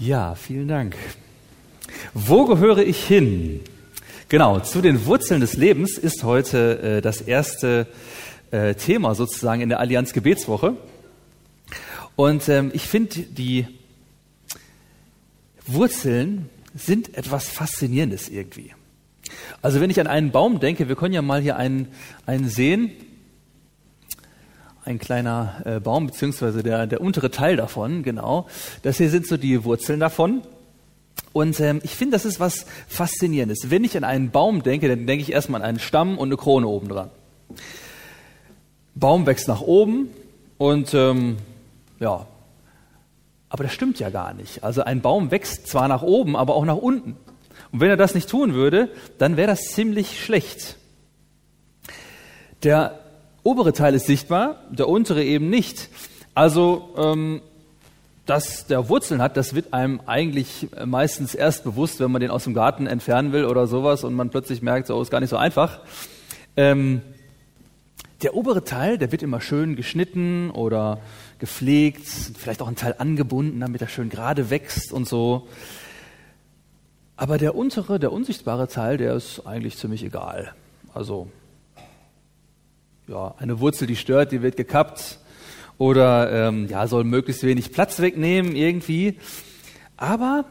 Ja, vielen Dank. Wo gehöre ich hin? Genau, zu den Wurzeln des Lebens ist heute äh, das erste äh, Thema sozusagen in der Allianz Gebetswoche. Und ähm, ich finde, die Wurzeln sind etwas Faszinierendes irgendwie. Also wenn ich an einen Baum denke, wir können ja mal hier einen, einen sehen, ein kleiner äh, Baum, beziehungsweise der, der untere Teil davon, genau. Das hier sind so die Wurzeln davon. Und ähm, ich finde, das ist was Faszinierendes. Wenn ich an einen Baum denke, dann denke ich erstmal an einen Stamm und eine Krone oben dran. Baum wächst nach oben und ähm, ja, aber das stimmt ja gar nicht. Also ein Baum wächst zwar nach oben, aber auch nach unten. Und wenn er das nicht tun würde, dann wäre das ziemlich schlecht. Der obere Teil ist sichtbar, der untere eben nicht. Also, ähm, dass der Wurzeln hat, das wird einem eigentlich meistens erst bewusst, wenn man den aus dem Garten entfernen will oder sowas und man plötzlich merkt, so ist gar nicht so einfach. Ähm, der obere Teil, der wird immer schön geschnitten oder gepflegt, vielleicht auch ein Teil angebunden, damit er schön gerade wächst und so. Aber der untere, der unsichtbare Teil, der ist eigentlich ziemlich egal. Also ja, eine Wurzel, die stört, die wird gekappt oder ähm, ja, soll möglichst wenig Platz wegnehmen irgendwie. Aber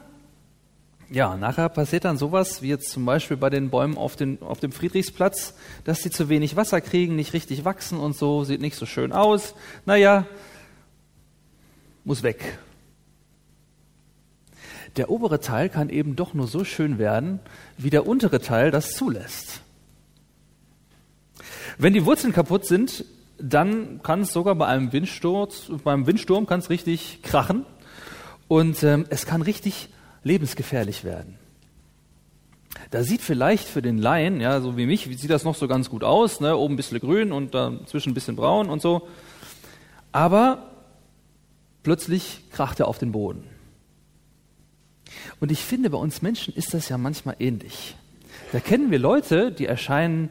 ja, nachher passiert dann sowas wie jetzt zum Beispiel bei den Bäumen auf, den, auf dem Friedrichsplatz, dass sie zu wenig Wasser kriegen, nicht richtig wachsen und so, sieht nicht so schön aus. Naja, muss weg. Der obere Teil kann eben doch nur so schön werden, wie der untere Teil das zulässt. Wenn die Wurzeln kaputt sind, dann kann es sogar bei einem Windsturz, beim Windsturm kann es richtig krachen und ähm, es kann richtig lebensgefährlich werden. Da sieht vielleicht für den Laien, ja, so wie mich, sieht das noch so ganz gut aus, ne? oben ein bisschen grün und dazwischen ein bisschen braun und so. Aber plötzlich kracht er auf den Boden. Und ich finde, bei uns Menschen ist das ja manchmal ähnlich. Da kennen wir Leute, die erscheinen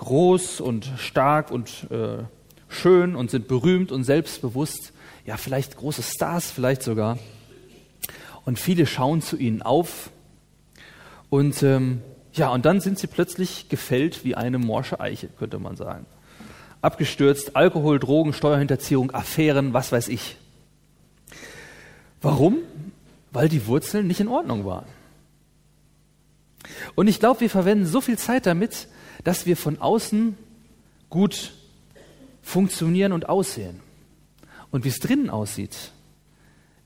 groß und stark und äh, schön und sind berühmt und selbstbewusst. Ja, vielleicht große Stars, vielleicht sogar. Und viele schauen zu ihnen auf. Und ähm, ja, und dann sind sie plötzlich gefällt wie eine morsche Eiche, könnte man sagen. Abgestürzt, Alkohol, Drogen, Steuerhinterziehung, Affären, was weiß ich. Warum? Weil die Wurzeln nicht in Ordnung waren. Und ich glaube, wir verwenden so viel Zeit damit, dass wir von außen gut funktionieren und aussehen. Und wie es drinnen aussieht,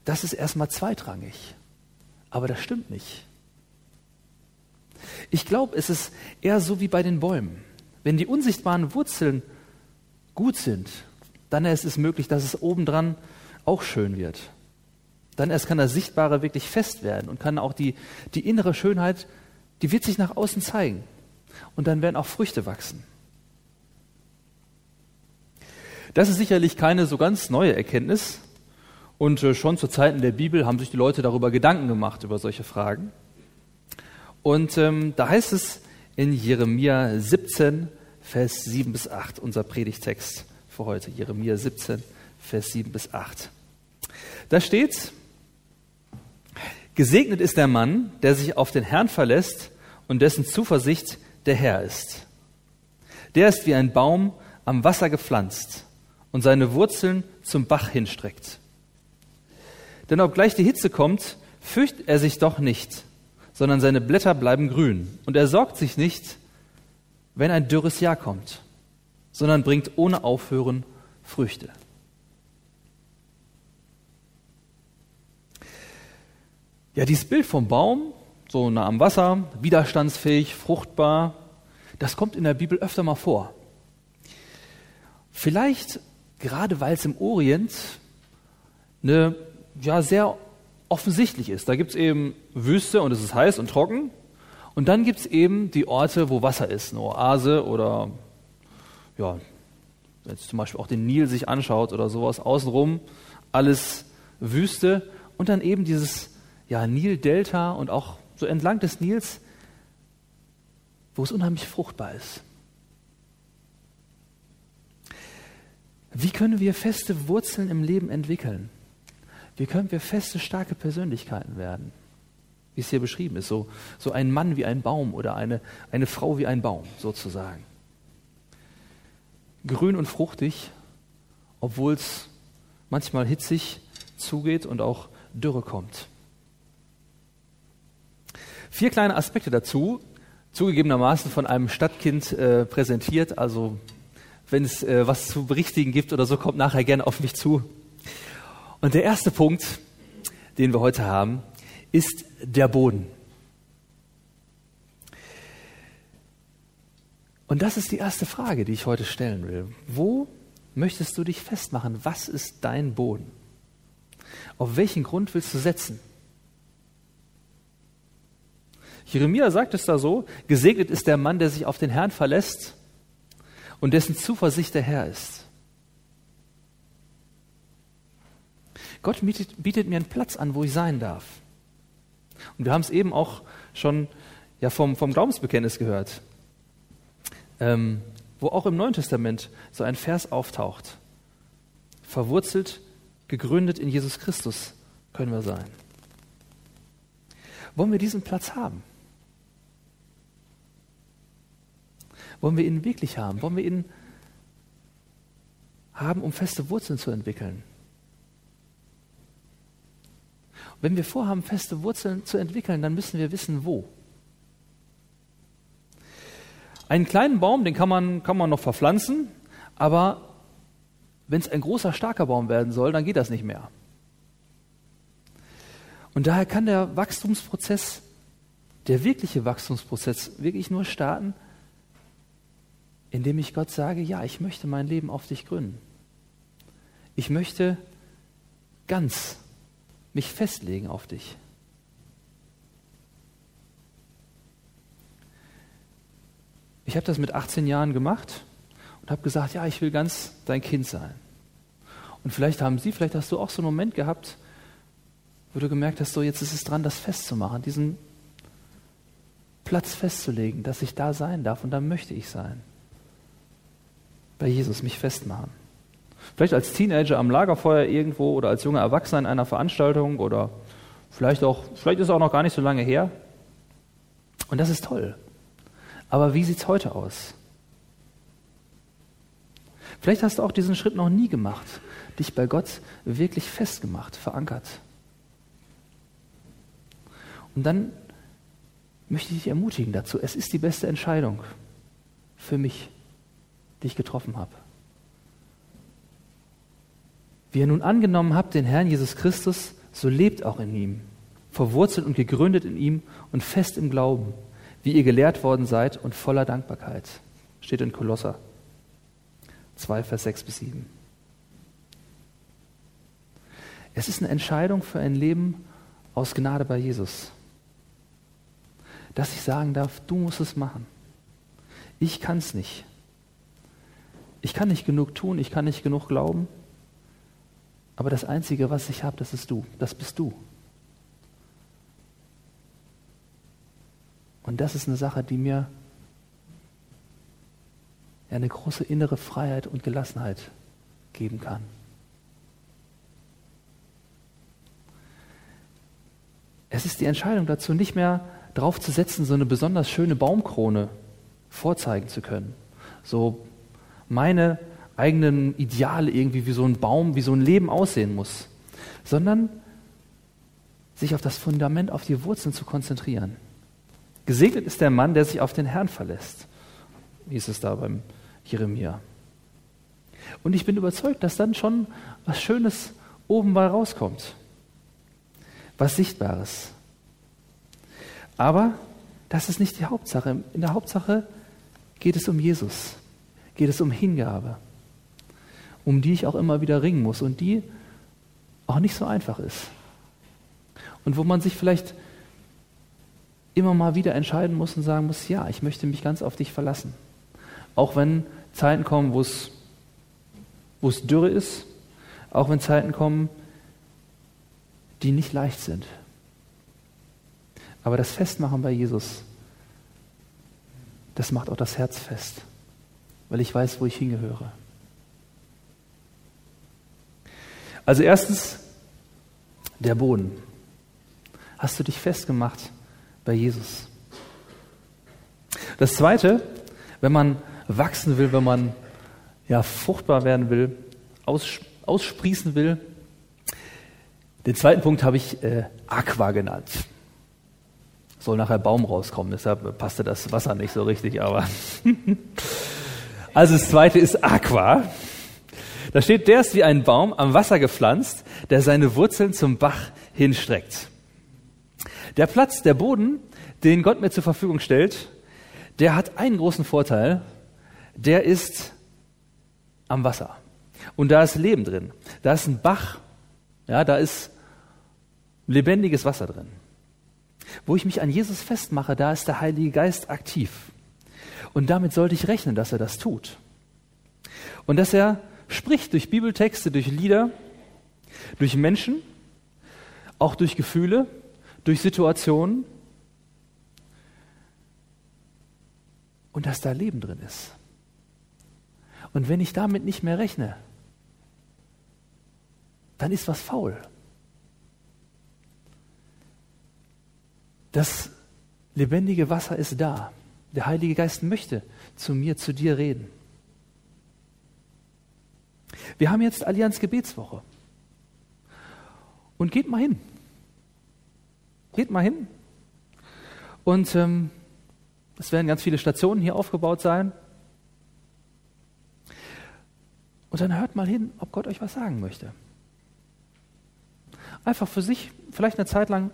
das ist erstmal zweitrangig. Aber das stimmt nicht. Ich glaube, es ist eher so wie bei den Bäumen. Wenn die unsichtbaren Wurzeln gut sind, dann ist es möglich, dass es obendran auch schön wird. Dann erst kann das Sichtbare wirklich fest werden und kann auch die, die innere Schönheit, die wird sich nach außen zeigen und dann werden auch Früchte wachsen. Das ist sicherlich keine so ganz neue Erkenntnis und äh, schon zu Zeiten der Bibel haben sich die Leute darüber Gedanken gemacht, über solche Fragen. Und ähm, da heißt es in Jeremia 17, Vers 7 bis 8, unser Predigtext für heute, Jeremia 17, Vers 7 bis 8. Da steht, Gesegnet ist der Mann, der sich auf den Herrn verlässt und dessen Zuversicht der Herr ist. Der ist wie ein Baum am Wasser gepflanzt und seine Wurzeln zum Bach hinstreckt. Denn obgleich die Hitze kommt, fürchtet er sich doch nicht, sondern seine Blätter bleiben grün. Und er sorgt sich nicht, wenn ein dürres Jahr kommt, sondern bringt ohne Aufhören Früchte. Ja, dieses Bild vom Baum so nah am Wasser, widerstandsfähig, fruchtbar. Das kommt in der Bibel öfter mal vor. Vielleicht gerade weil es im Orient eine, ja, sehr offensichtlich ist. Da gibt es eben Wüste und es ist heiß und trocken. Und dann gibt es eben die Orte, wo Wasser ist, eine Oase oder ja, wenn zum Beispiel auch den Nil sich anschaut oder sowas, außenrum alles Wüste und dann eben dieses ja, Nildelta und auch so entlang des Nils, wo es unheimlich fruchtbar ist. Wie können wir feste Wurzeln im Leben entwickeln? Wie können wir feste, starke Persönlichkeiten werden? Wie es hier beschrieben ist, so, so ein Mann wie ein Baum oder eine, eine Frau wie ein Baum sozusagen. Grün und fruchtig, obwohl es manchmal hitzig zugeht und auch Dürre kommt. Vier kleine Aspekte dazu, zugegebenermaßen von einem Stadtkind äh, präsentiert. Also wenn es äh, was zu berichtigen gibt oder so, kommt nachher gerne auf mich zu. Und der erste Punkt, den wir heute haben, ist der Boden. Und das ist die erste Frage, die ich heute stellen will. Wo möchtest du dich festmachen? Was ist dein Boden? Auf welchen Grund willst du setzen? Jeremia sagt es da so, gesegnet ist der Mann, der sich auf den Herrn verlässt und dessen Zuversicht der Herr ist. Gott bietet, bietet, mir einen Platz an, wo ich sein darf. Und wir haben es eben auch schon ja, vom, vom Glaubensbekenntnis gehört, ähm, wo auch im Neuen Testament so ein Vers auftaucht. Verwurzelt, gegründet in Jesus Christus können wir sein. Wollen wir diesen Platz haben? Wollen wir ihn wirklich haben? Wollen wir ihn haben, um feste Wurzeln zu entwickeln? Wenn wir vorhaben, feste Wurzeln zu entwickeln, dann müssen wir wissen, wo. Einen kleinen Baum, den kann man, kann man noch verpflanzen, aber wenn es ein großer, starker Baum werden soll, dann geht das nicht mehr. Und daher kann der Wachstumsprozess, der wirkliche Wachstumsprozess, wirklich nur starten, indem ich Gott sage, ja, ich möchte mein Leben auf dich gründen. Ich möchte ganz mich festlegen auf dich. Ich habe das mit 18 Jahren gemacht und habe gesagt, ja, ich will ganz dein Kind sein. Und vielleicht haben Sie, vielleicht hast du auch so einen Moment gehabt, wo du gemerkt hast, so jetzt ist es dran, das festzumachen, diesen Platz festzulegen, dass ich da sein darf und da möchte ich sein bei Jesus mich festmachen. Vielleicht als Teenager am Lagerfeuer irgendwo oder als junger Erwachsener in einer Veranstaltung oder vielleicht auch, vielleicht ist es auch noch gar nicht so lange her. Und das ist toll. Aber wie sieht es heute aus? Vielleicht hast du auch diesen Schritt noch nie gemacht, dich bei Gott wirklich festgemacht, verankert. Und dann möchte ich dich ermutigen dazu. Es ist die beste Entscheidung für mich die ich getroffen habe. Wie ihr nun angenommen habt, den Herrn Jesus Christus, so lebt auch in ihm, verwurzelt und gegründet in ihm und fest im Glauben, wie ihr gelehrt worden seid und voller Dankbarkeit. Steht in Kolosser 2, Vers 6 bis 7. Es ist eine Entscheidung für ein Leben aus Gnade bei Jesus. Dass ich sagen darf, du musst es machen. Ich kann es nicht. Ich kann nicht genug tun, ich kann nicht genug glauben. Aber das Einzige, was ich habe, das ist du. Das bist du. Und das ist eine Sache, die mir eine große innere Freiheit und Gelassenheit geben kann. Es ist die Entscheidung dazu, nicht mehr drauf zu setzen, so eine besonders schöne Baumkrone vorzeigen zu können. So meine eigenen Ideale irgendwie wie so ein Baum, wie so ein Leben aussehen muss, sondern sich auf das Fundament, auf die Wurzeln zu konzentrieren. Gesegnet ist der Mann, der sich auf den Herrn verlässt, hieß es da beim Jeremia. Und ich bin überzeugt, dass dann schon was Schönes oben bei rauskommt. Was Sichtbares. Aber das ist nicht die Hauptsache. In der Hauptsache geht es um Jesus geht es um Hingabe, um die ich auch immer wieder ringen muss und die auch nicht so einfach ist. Und wo man sich vielleicht immer mal wieder entscheiden muss und sagen muss, ja, ich möchte mich ganz auf dich verlassen. Auch wenn Zeiten kommen, wo es, wo es dürre ist, auch wenn Zeiten kommen, die nicht leicht sind. Aber das Festmachen bei Jesus, das macht auch das Herz fest weil ich weiß, wo ich hingehöre. Also erstens, der Boden. Hast du dich festgemacht bei Jesus? Das Zweite, wenn man wachsen will, wenn man ja, fruchtbar werden will, aus, aussprießen will, den zweiten Punkt habe ich äh, Aqua genannt. Soll nachher Baum rauskommen, deshalb passte das Wasser nicht so richtig, aber. also das zweite ist Aqua. Da steht, der ist wie ein Baum am Wasser gepflanzt, der seine Wurzeln zum Bach hinstreckt. Der Platz, der Boden, den Gott mir zur Verfügung stellt, der hat einen großen Vorteil. Der ist am Wasser. Und da ist Leben drin. Da ist ein Bach. Ja, da ist lebendiges Wasser drin. Wo ich mich an Jesus festmache, da ist der Heilige Geist aktiv. Und damit sollte ich rechnen, dass er das tut. Und dass er spricht durch Bibeltexte, durch Lieder, durch Menschen, auch durch Gefühle, durch Situationen. Und dass da Leben drin ist. Und wenn ich damit nicht mehr rechne, dann ist was faul. Das lebendige Wasser ist da. Der Heilige Geist möchte zu mir, zu dir reden. Wir haben jetzt Allianz Gebetswoche. Und geht mal hin. Geht mal hin. Und ähm, es werden ganz viele Stationen hier aufgebaut sein. Und dann hört mal hin, ob Gott euch was sagen möchte. Einfach für sich, vielleicht eine Zeit lang,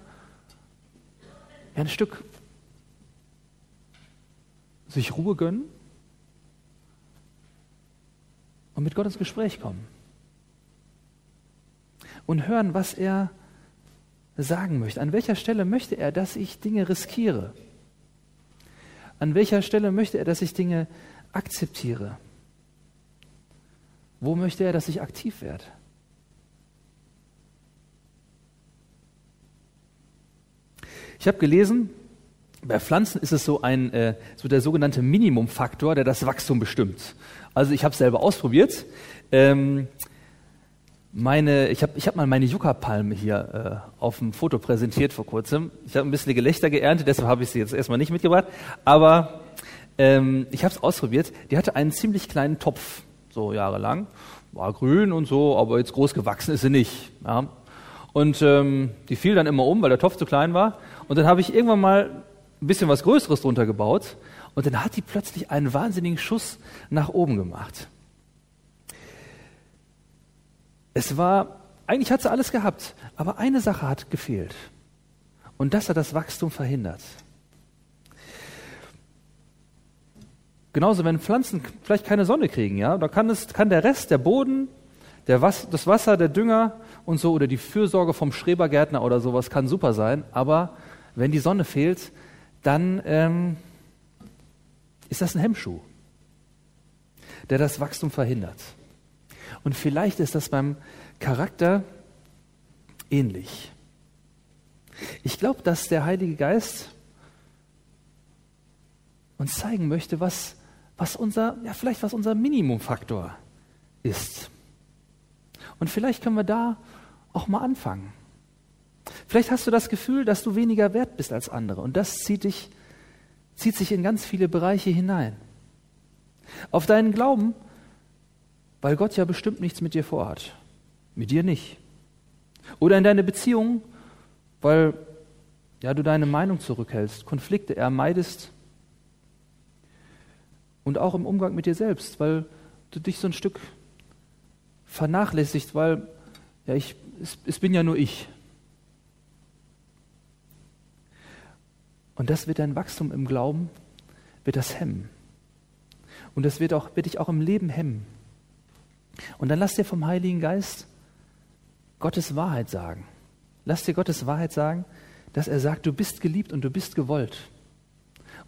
ein Stück sich Ruhe gönnen und mit Gott ins Gespräch kommen. Und hören, was er sagen möchte. An welcher Stelle möchte er, dass ich Dinge riskiere? An welcher Stelle möchte er, dass ich Dinge akzeptiere? Wo möchte er, dass ich aktiv werde? Ich habe gelesen, bei Pflanzen ist es so ein äh, so der sogenannte Minimumfaktor, der das Wachstum bestimmt. Also ich habe es selber ausprobiert. Ähm, meine, ich habe ich hab mal meine Yucca-Palme hier äh, auf dem Foto präsentiert vor kurzem. Ich habe ein bisschen Gelächter geerntet, deshalb habe ich sie jetzt erstmal nicht mitgebracht. Aber ähm, ich habe es ausprobiert. Die hatte einen ziemlich kleinen Topf so jahrelang. War grün und so, aber jetzt groß gewachsen ist sie nicht. Ja. Und ähm, die fiel dann immer um, weil der Topf zu klein war. Und dann habe ich irgendwann mal ein bisschen was Größeres drunter gebaut. Und dann hat die plötzlich einen wahnsinnigen Schuss nach oben gemacht. Es war, eigentlich hat sie alles gehabt, aber eine Sache hat gefehlt. Und das hat das Wachstum verhindert. Genauso, wenn Pflanzen vielleicht keine Sonne kriegen, ja, da kann, es, kann der Rest, der Boden, der Was, das Wasser, der Dünger und so oder die Fürsorge vom Schrebergärtner oder sowas kann super sein, aber wenn die Sonne fehlt, dann ähm, ist das ein Hemmschuh, der das Wachstum verhindert. Und vielleicht ist das beim Charakter ähnlich. Ich glaube, dass der Heilige Geist uns zeigen möchte, was was unser, ja, vielleicht was unser Minimumfaktor ist. Und vielleicht können wir da auch mal anfangen. Vielleicht hast du das Gefühl, dass du weniger wert bist als andere und das zieht dich, zieht sich in ganz viele Bereiche hinein. Auf deinen Glauben, weil Gott ja bestimmt nichts mit dir vorhat. Mit dir nicht. Oder in deine Beziehung, weil ja, du deine Meinung zurückhältst, Konflikte ermeidest und auch im Umgang mit dir selbst, weil du dich so ein Stück vernachlässigst, weil ja, ich, es, es bin ja nur ich. Und das wird dein Wachstum im Glauben, wird das hemmen. Und das wird, auch, wird dich auch im Leben hemmen. Und dann lass dir vom Heiligen Geist Gottes Wahrheit sagen. Lass dir Gottes Wahrheit sagen, dass er sagt, du bist geliebt und du bist gewollt.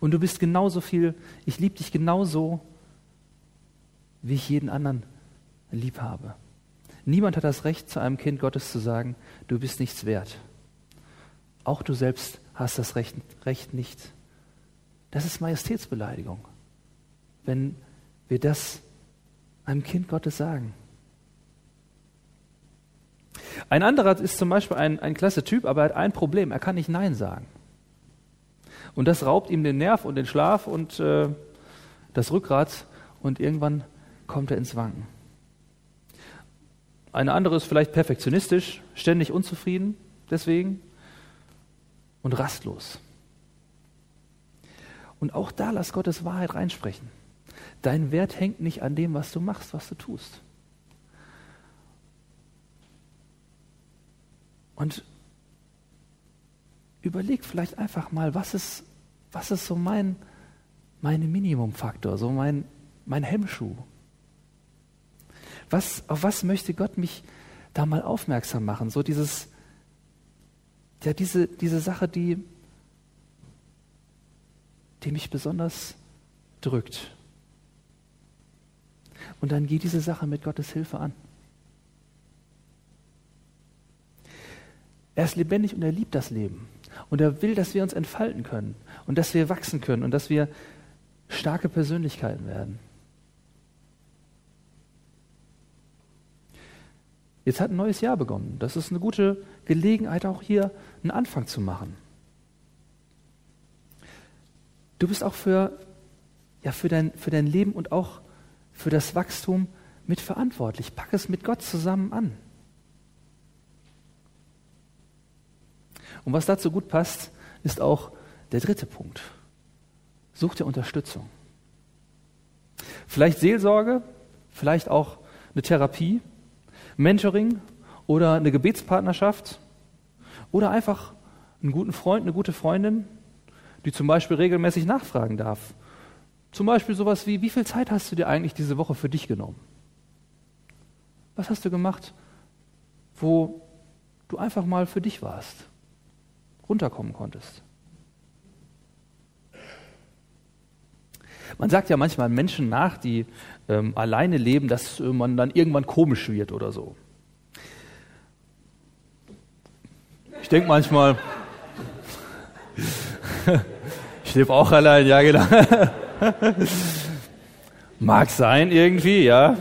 Und du bist genauso viel, ich liebe dich genauso, wie ich jeden anderen lieb habe. Niemand hat das Recht, zu einem Kind Gottes zu sagen, du bist nichts wert. Auch du selbst hast das Recht, Recht nicht. Das ist Majestätsbeleidigung, wenn wir das einem Kind Gottes sagen. Ein anderer ist zum Beispiel ein, ein klasse Typ, aber er hat ein Problem, er kann nicht Nein sagen. Und das raubt ihm den Nerv und den Schlaf und äh, das Rückgrat und irgendwann kommt er ins Wanken. Eine andere ist vielleicht perfektionistisch, ständig unzufrieden deswegen und rastlos. Und auch da lass Gottes Wahrheit reinsprechen. Dein Wert hängt nicht an dem, was du machst, was du tust. Und überleg vielleicht einfach mal, was ist, was ist so mein, mein Minimumfaktor, so mein, mein Hemmschuh? Was, auf was möchte Gott mich da mal aufmerksam machen? So dieses, ja, diese, diese Sache, die, die mich besonders drückt. Und dann geh diese Sache mit Gottes Hilfe an. Er ist lebendig und er liebt das Leben. Und er will, dass wir uns entfalten können und dass wir wachsen können und dass wir starke Persönlichkeiten werden. Jetzt hat ein neues Jahr begonnen. Das ist eine gute Gelegenheit, auch hier einen Anfang zu machen. Du bist auch für, ja, für, dein, für dein Leben und auch für das Wachstum mitverantwortlich. Pack es mit Gott zusammen an. Und was dazu gut passt, ist auch der dritte Punkt. Such dir Unterstützung. Vielleicht Seelsorge, vielleicht auch eine Therapie, Mentoring oder eine Gebetspartnerschaft oder einfach einen guten Freund, eine gute Freundin, die zum Beispiel regelmäßig nachfragen darf. Zum Beispiel sowas wie, wie viel Zeit hast du dir eigentlich diese Woche für dich genommen? Was hast du gemacht, wo du einfach mal für dich warst, runterkommen konntest? Man sagt ja manchmal Menschen nach, die ähm, alleine leben, dass man dann irgendwann komisch wird oder so. Ich denke manchmal, ich lebe auch allein, ja genau. Mag sein irgendwie, ja.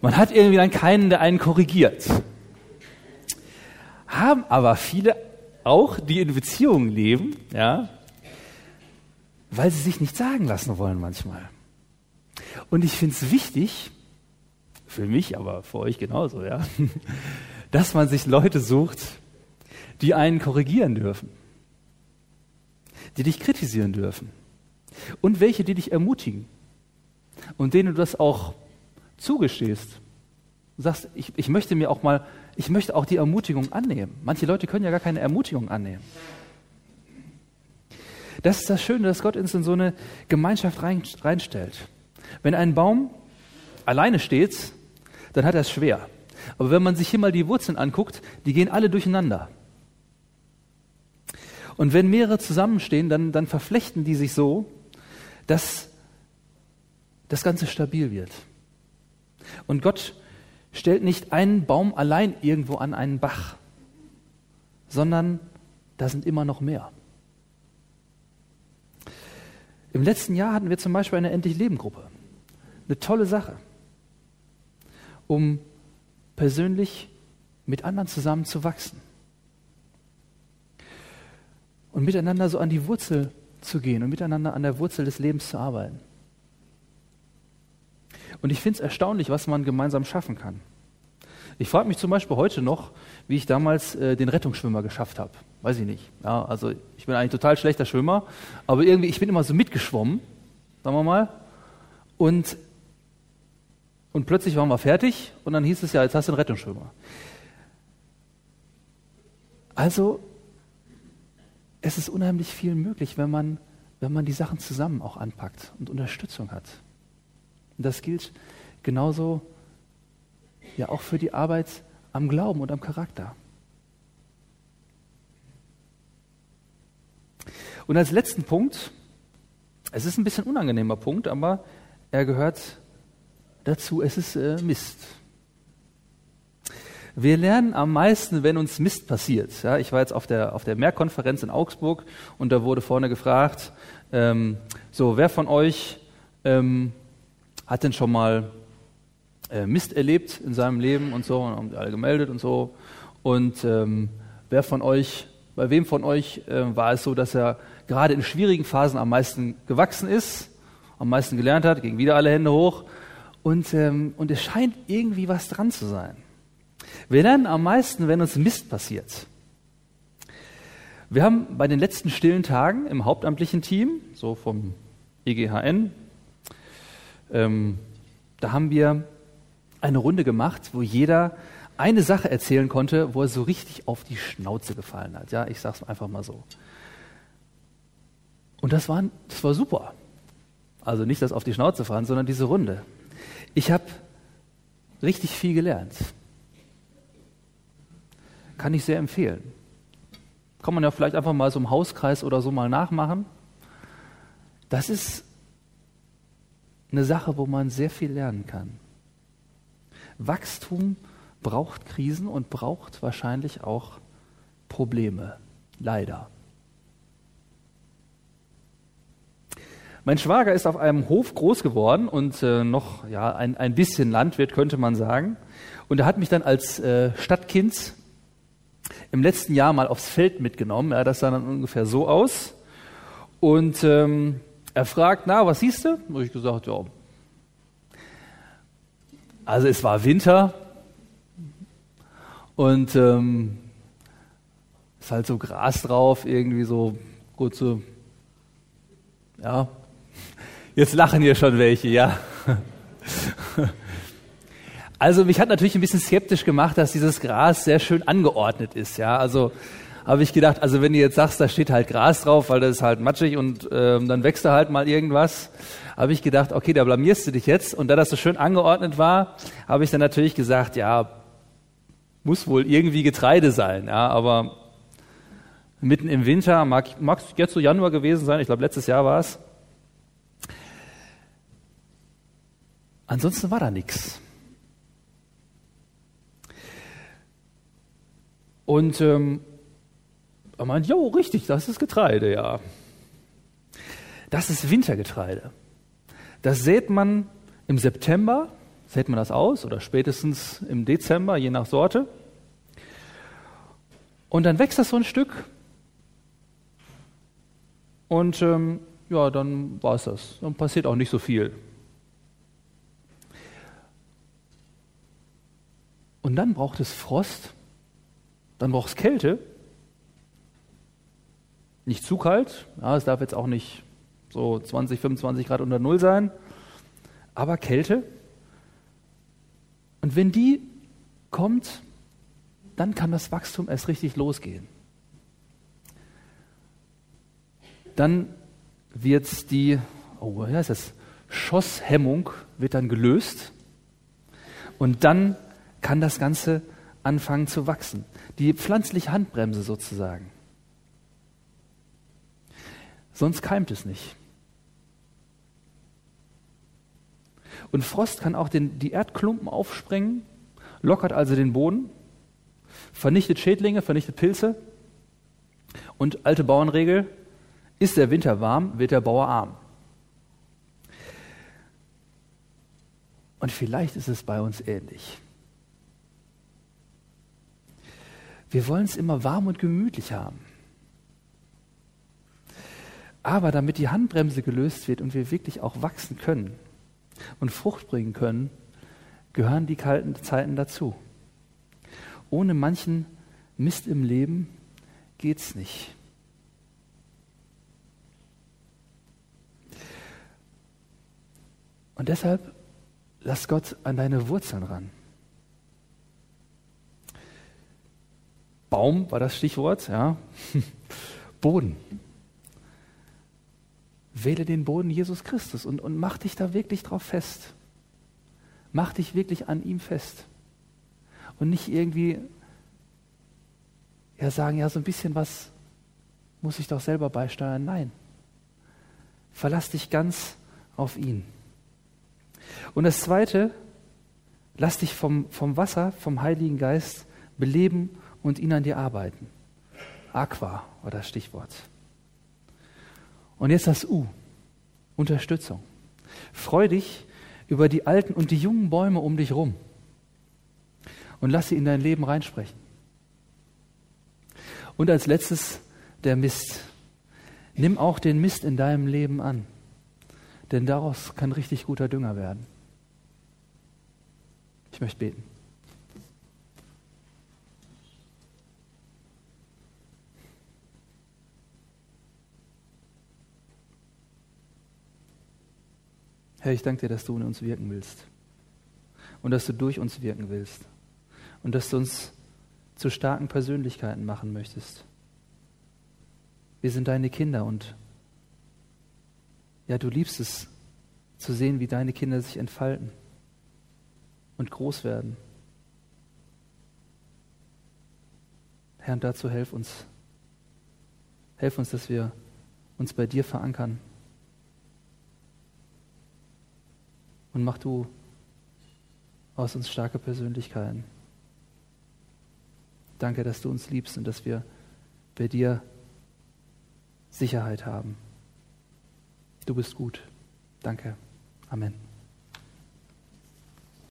Man hat irgendwie dann keinen, der einen korrigiert. Haben aber viele auch, die in Beziehungen leben, ja, weil sie sich nicht sagen lassen wollen manchmal. Und ich finde es wichtig, für mich, aber für euch genauso, ja, dass man sich Leute sucht, die einen korrigieren dürfen, die dich kritisieren dürfen und welche, die dich ermutigen und denen du das auch zugestehst. Du sagst, ich, ich möchte mir auch mal, ich möchte auch die Ermutigung annehmen. Manche Leute können ja gar keine Ermutigung annehmen. Das ist das Schöne, dass Gott uns in so eine Gemeinschaft rein, reinstellt. Wenn ein Baum alleine steht, dann hat er es schwer. Aber wenn man sich hier mal die Wurzeln anguckt, die gehen alle durcheinander. Und wenn mehrere zusammenstehen, dann, dann verflechten die sich so, dass das Ganze stabil wird. Und Gott stellt nicht einen Baum allein irgendwo an einen Bach, sondern da sind immer noch mehr. Im letzten Jahr hatten wir zum Beispiel eine Endlich Leben Gruppe. Eine tolle Sache, um persönlich mit anderen zusammen zu wachsen und miteinander so an die Wurzel zu gehen und miteinander an der Wurzel des Lebens zu arbeiten. Und ich finde es erstaunlich, was man gemeinsam schaffen kann. Ich frage mich zum Beispiel heute noch, wie ich damals äh, den Rettungsschwimmer geschafft habe. Weiß ich nicht. Ja, also ich bin eigentlich total schlechter Schwimmer, aber irgendwie, ich bin immer so mitgeschwommen, sagen wir mal. Und, und plötzlich waren wir fertig und dann hieß es ja, jetzt hast du einen Rettungsschwimmer. Also, es ist unheimlich viel möglich, wenn man, wenn man die Sachen zusammen auch anpackt und Unterstützung hat. Und das gilt genauso ja auch für die Arbeit am Glauben und am Charakter. Und als letzten Punkt, es ist ein bisschen unangenehmer Punkt, aber er gehört dazu, es ist äh, Mist. Wir lernen am meisten, wenn uns Mist passiert. Ja, ich war jetzt auf der, auf der Mehrkonferenz in Augsburg und da wurde vorne gefragt, ähm, so, wer von euch ähm, hat denn schon mal äh, Mist erlebt in seinem Leben und so und haben alle gemeldet und so. Und ähm, wer von euch, bei wem von euch äh, war es so, dass er gerade in schwierigen Phasen am meisten gewachsen ist, am meisten gelernt hat, gegen wieder alle Hände hoch und, ähm, und es scheint irgendwie was dran zu sein. Wir lernen am meisten, wenn uns Mist passiert. Wir haben bei den letzten stillen Tagen im hauptamtlichen Team, so vom EGHN, ähm, da haben wir eine Runde gemacht, wo jeder eine Sache erzählen konnte, wo er so richtig auf die Schnauze gefallen hat. Ja, ich sag's einfach mal so. Und das war, das war super. Also nicht das auf die Schnauze fahren, sondern diese Runde. Ich habe richtig viel gelernt. Kann ich sehr empfehlen. Kann man ja vielleicht einfach mal so im Hauskreis oder so mal nachmachen. Das ist eine Sache, wo man sehr viel lernen kann. Wachstum braucht Krisen und braucht wahrscheinlich auch Probleme. Leider. Mein Schwager ist auf einem Hof groß geworden und äh, noch ja, ein, ein bisschen Landwirt, könnte man sagen. Und er hat mich dann als äh, Stadtkind im letzten Jahr mal aufs Feld mitgenommen. Ja, das sah dann ungefähr so aus. Und ähm, er fragt, na, was siehst du? Und ich gesagt, ja. Also es war Winter und ähm, ist halt so Gras drauf, irgendwie so so, ja, Jetzt lachen hier schon welche, ja. Also mich hat natürlich ein bisschen skeptisch gemacht, dass dieses Gras sehr schön angeordnet ist, ja. Also habe ich gedacht, also wenn du jetzt sagst, da steht halt Gras drauf, weil das ist halt matschig und ähm, dann wächst da halt mal irgendwas, habe ich gedacht, okay, da blamierst du dich jetzt. Und da das so schön angeordnet war, habe ich dann natürlich gesagt, ja, muss wohl irgendwie Getreide sein, ja, aber mitten im Winter, mag, mag jetzt so Januar gewesen sein, ich glaube letztes Jahr war es, Ansonsten war da nichts. Und ähm, er meint, jo, richtig, das ist Getreide, ja. Das ist Wintergetreide. Das sät man im September, sät man das aus, oder spätestens im Dezember, je nach Sorte. Und dann wächst das so ein Stück. Und ähm, ja, dann war es das. Dann passiert auch nicht so viel. Und dann braucht es Frost, dann braucht es Kälte. Nicht zu kalt, ja, es darf jetzt auch nicht so 20, 25 Grad unter Null sein, aber Kälte. Und wenn die kommt, dann kann das Wachstum erst richtig losgehen. Dann wird die, oh, wie heißt das? Schosshemmung wird dann gelöst und dann kann das Ganze anfangen zu wachsen. Die pflanzliche Handbremse sozusagen. Sonst keimt es nicht. Und Frost kann auch den, die Erdklumpen aufsprengen, lockert also den Boden, vernichtet Schädlinge, vernichtet Pilze. Und alte Bauernregel, ist der Winter warm, wird der Bauer arm. Und vielleicht ist es bei uns ähnlich. Wir wollen es immer warm und gemütlich haben. Aber damit die Handbremse gelöst wird und wir wirklich auch wachsen können und Frucht bringen können, gehören die kalten Zeiten dazu. Ohne manchen Mist im Leben geht's nicht. Und deshalb lass Gott an deine Wurzeln ran. Baum war das Stichwort, ja. Boden. Wähle den Boden Jesus Christus und, und mach dich da wirklich drauf fest. Mach dich wirklich an ihm fest. Und nicht irgendwie ja, sagen, ja, so ein bisschen was muss ich doch selber beisteuern. Nein. Verlass dich ganz auf ihn. Und das Zweite, lass dich vom, vom Wasser, vom Heiligen Geist beleben und ihn an dir arbeiten. Aqua war das Stichwort. Und jetzt das U, Unterstützung. Freu dich über die alten und die jungen Bäume um dich rum und lass sie in dein Leben reinsprechen. Und als letztes der Mist. Nimm auch den Mist in deinem Leben an, denn daraus kann richtig guter Dünger werden. Ich möchte beten. Herr, ich danke dir, dass du in uns wirken willst und dass du durch uns wirken willst und dass du uns zu starken Persönlichkeiten machen möchtest. Wir sind deine Kinder und ja, du liebst es zu sehen, wie deine Kinder sich entfalten und groß werden. Herr, und dazu helf uns. Helf uns, dass wir uns bei dir verankern. Und mach du aus uns starke Persönlichkeiten. Danke, dass du uns liebst und dass wir bei dir Sicherheit haben. Du bist gut. Danke. Amen.